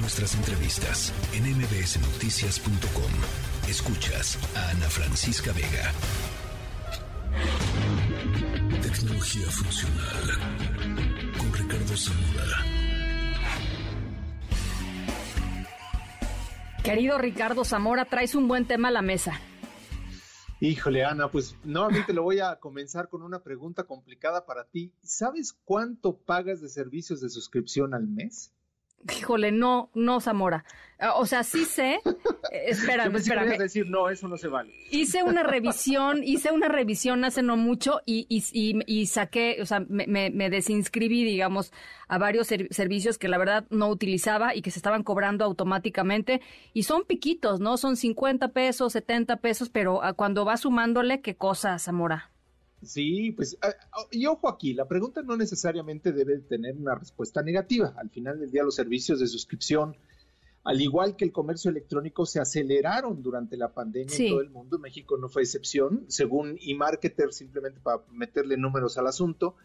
Nuestras entrevistas en mbsnoticias.com. Escuchas a Ana Francisca Vega. Tecnología funcional con Ricardo Zamora. Querido Ricardo Zamora, traes un buen tema a la mesa. Híjole, Ana, pues nuevamente lo voy a comenzar con una pregunta complicada para ti. ¿Sabes cuánto pagas de servicios de suscripción al mes? Híjole, no, no, Zamora. Ah, o sea, sí sé. Eh, espérame, espérame. decir, no, eso no se vale. Hice una revisión, hice una revisión hace no mucho y, y, y, saqué, o sea, me, me, desinscribí, digamos, a varios servicios que la verdad no utilizaba y que se estaban cobrando automáticamente. Y son piquitos, ¿no? Son 50 pesos, 70 pesos, pero ah, cuando va sumándole, ¿qué cosa, Zamora? Sí, pues, ah, ah, y ojo aquí, la pregunta no necesariamente debe tener una respuesta negativa. Al final del día, los servicios de suscripción, al igual que el comercio electrónico, se aceleraron durante la pandemia en todo el mundo. México no fue excepción, según eMarketer, simplemente para meterle números al asunto.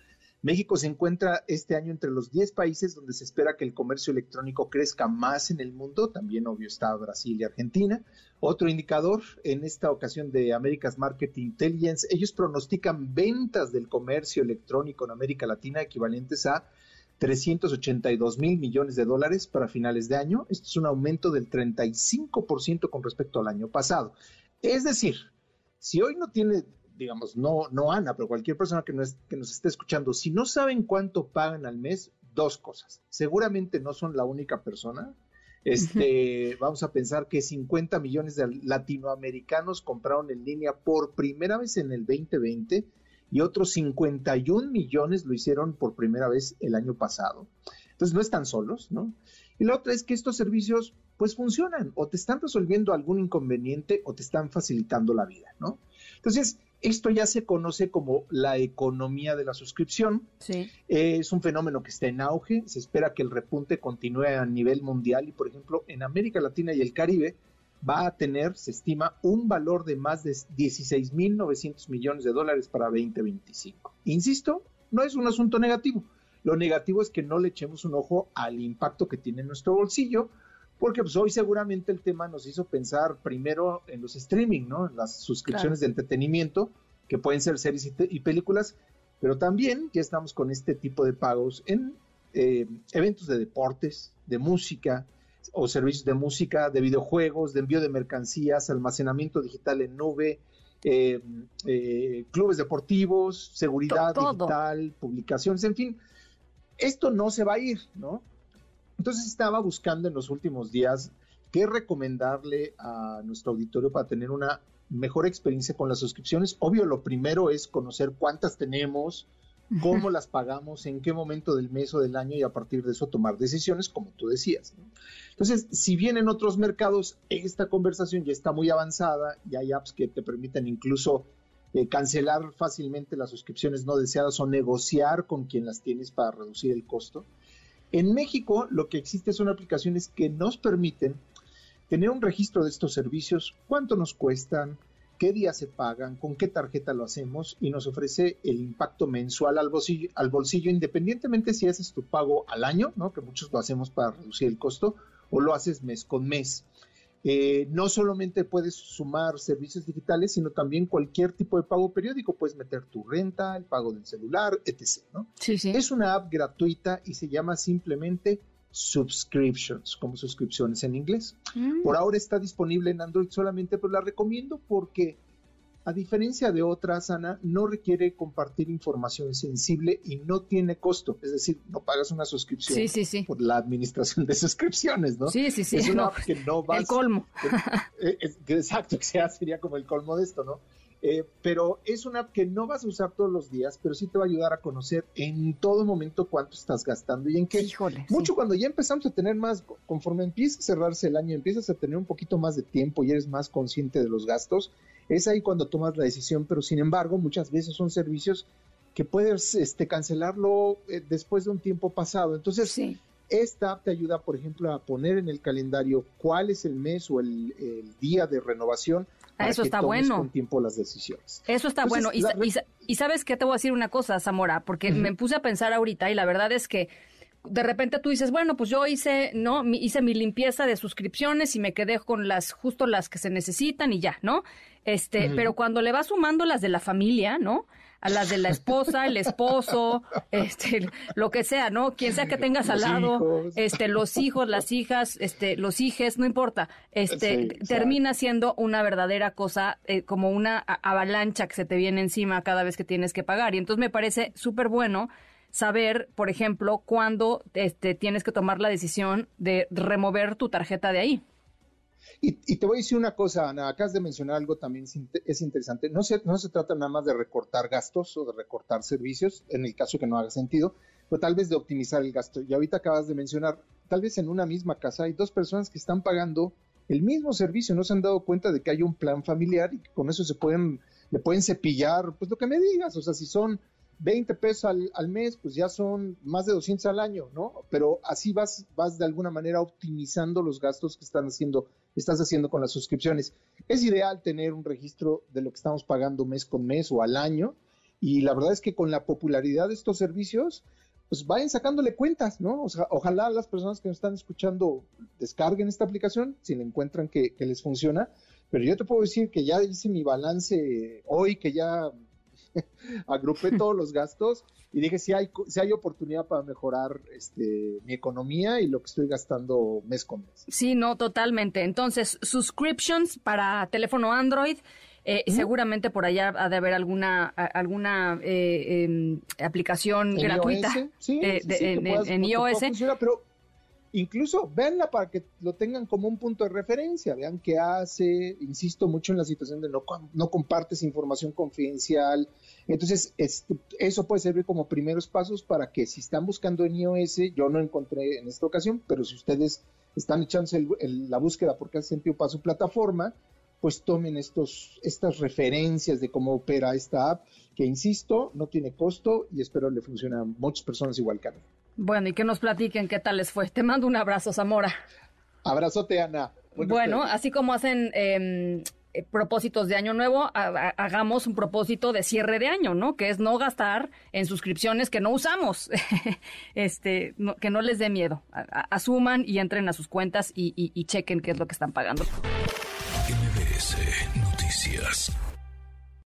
México se encuentra este año entre los 10 países donde se espera que el comercio electrónico crezca más en el mundo. También, obvio, está Brasil y Argentina. Otro indicador, en esta ocasión de America's Market Intelligence, ellos pronostican ventas del comercio electrónico en América Latina equivalentes a 382 mil millones de dólares para finales de año. Esto es un aumento del 35% con respecto al año pasado. Es decir, si hoy no tiene digamos, no, no Ana, pero cualquier persona que nos, que nos esté escuchando, si no saben cuánto pagan al mes, dos cosas. Seguramente no son la única persona. Este, vamos a pensar que 50 millones de latinoamericanos compraron en línea por primera vez en el 2020 y otros 51 millones lo hicieron por primera vez el año pasado. Entonces no están solos, ¿no? Y la otra es que estos servicios pues funcionan o te están resolviendo algún inconveniente o te están facilitando la vida, ¿no? Entonces, esto ya se conoce como la economía de la suscripción. Sí. es un fenómeno que está en auge. Se espera que el repunte continúe a nivel mundial y, por ejemplo, en América Latina y el Caribe va a tener, se estima, un valor de más de 16.900 millones de dólares para 2025. Insisto, no es un asunto negativo. Lo negativo es que no le echemos un ojo al impacto que tiene en nuestro bolsillo, porque pues hoy seguramente el tema nos hizo pensar primero en los streaming, ¿no? En las suscripciones de entretenimiento, que pueden ser series y, películas, pero también ya estamos con este tipo de pagos en eh, eventos de deportes, de música o servicios de música, de videojuegos, de envío de mercancías, almacenamiento digital en nube, eh, eh, clubes deportivos, seguridad digital, publicaciones, en fin, esto no se va a ir, ¿no? Entonces estaba buscando en los últimos días qué recomendarle a nuestro auditorio para tener una mejor experiencia con las suscripciones. Obvio, lo primero es conocer cuántas tenemos, cómo las pagamos, en qué momento del mes o del año y a partir de eso tomar decisiones, como tú decías. Entonces, si bien en otros mercados esta conversación ya está muy avanzada y hay apps que te permiten incluso eh, cancelar fácilmente las suscripciones no deseadas o negociar con quien las tienes para reducir el costo, en México lo que existe son aplicaciones que nos permiten tener un registro de estos servicios, cuánto nos cuestan, qué día se pagan, con qué tarjeta lo hacemos y nos ofrece el impacto mensual al bolsillo, al bolsillo independientemente si haces tu pago al año, ¿no? que muchos lo hacemos para reducir el costo, o lo haces mes con mes. Eh, no solamente puedes sumar servicios digitales, sino también cualquier tipo de pago periódico. Puedes meter tu renta, el pago del celular, etc. ¿no? Sí, sí. Es una app gratuita y se llama simplemente Subscriptions, como suscripciones en inglés. Mm. Por ahora está disponible en Android solamente, pero la recomiendo porque a diferencia de otras, Ana, no requiere compartir información sensible y no tiene costo. Es decir, no pagas una suscripción por la administración de suscripciones, ¿no? Sí, sí, sí. Es una que no vas... El colmo. Eh, exacto, que sea, sería como el colmo de esto, ¿no? Eh, pero es una app que no vas a usar todos los días, pero sí te va a ayudar a conocer en todo momento cuánto estás gastando y en qué. Híjole, Mucho cuando ya empezamos a tener más, conforme empieza a cerrarse el año, empiezas a tener un poquito más de tiempo y eres más consciente de los gastos, es ahí cuando tomas la decisión, pero sin embargo muchas veces son servicios que puedes este, cancelarlo eh, después de un tiempo pasado. Entonces, esta app te ayuda, por ejemplo, a poner en el calendario cuál es el mes o el, día de renovación. Para Eso está bueno. Con tiempo las decisiones. Eso está bueno. Y, sabes qué te voy a decir una cosa, Zamora, porque me puse a pensar ahorita y la verdad es que de repente tú dices, bueno, pues yo hice, ¿no? hice mi limpieza de suscripciones y me quedé con las, justo las que se necesitan y ya, ¿no? Este, pero cuando le vas sumando las de la familia, ¿no? A las de la esposa, el esposo, este, lo que sea, ¿no? Quien sea que tengas al lado, este, los hijos, las hijas, este, los hijes, no importa, este, termina siendo una verdadera cosa, eh, como una avalancha que se te viene encima cada vez que tienes que pagar. Y entonces me parece súper bueno saber, por ejemplo, cuándo este, tienes que tomar la decisión de remover tu tarjeta de ahí. Y, te voy a decir una cosa, Ana, acabas de mencionar algo también es interesante. No se, no se trata nada más de recortar gastos o de recortar servicios, en el caso que no haga sentido, pero tal vez de optimizar el gasto. Y ahorita acabas de mencionar, tal vez en una misma casa hay dos personas que están pagando el mismo servicio, no se han dado cuenta de que hay un plan familiar y con eso se pueden, le pueden cepillar, pues lo que me digas, o sea, si son 20 pesos al, mes, pues ya son más de 200 al año, ¿no? Pero así vas, vas de alguna manera optimizando los gastos que están haciendo, estás haciendo con las suscripciones. Es ideal tener un registro de lo que estamos pagando mes con mes o al año. Y la verdad es que con la popularidad de estos servicios, pues vayan sacándole cuentas, ¿no? O sea, ojalá las personas que nos están escuchando descarguen esta aplicación si le encuentran que les funciona. Pero yo te puedo decir que ya hice mi balance hoy, que ya agrupé todos los gastos y dije si hay, si hay oportunidad para mejorar este, mi economía y lo que estoy gastando mes con mes. Sí, no, totalmente. Entonces, subscriptions para teléfono Android. Eh, Seguramente por allá ha de haber alguna alguna eh, em, aplicación gratuita en, iOS. pero incluso véanla para que lo tengan como un punto de referencia, vean qué hace, insisto mucho en la situación de no, no compartes información confidencial, entonces eso puede servir como primeros pasos para que si están buscando en iOS, yo no encontré en esta ocasión, pero si ustedes están echándose la búsqueda porque hacen tiempo para su plataforma, pues tomen estos, estas referencias de cómo opera esta app, que insisto, no tiene costo y espero le funcione a muchas personas igual que a mí. Bueno, y que nos platiquen qué tal les fue. Te mando un abrazo, Zamora. Abrazote, Ana. bueno, así como hacen em, eh, propósitos de año nuevo, hagamos un propósito de cierre de año, ¿no? Que es no gastar en suscripciones que no usamos, este, que no les dé miedo. asuman y entren a sus cuentas y chequen qué es lo que están pagando.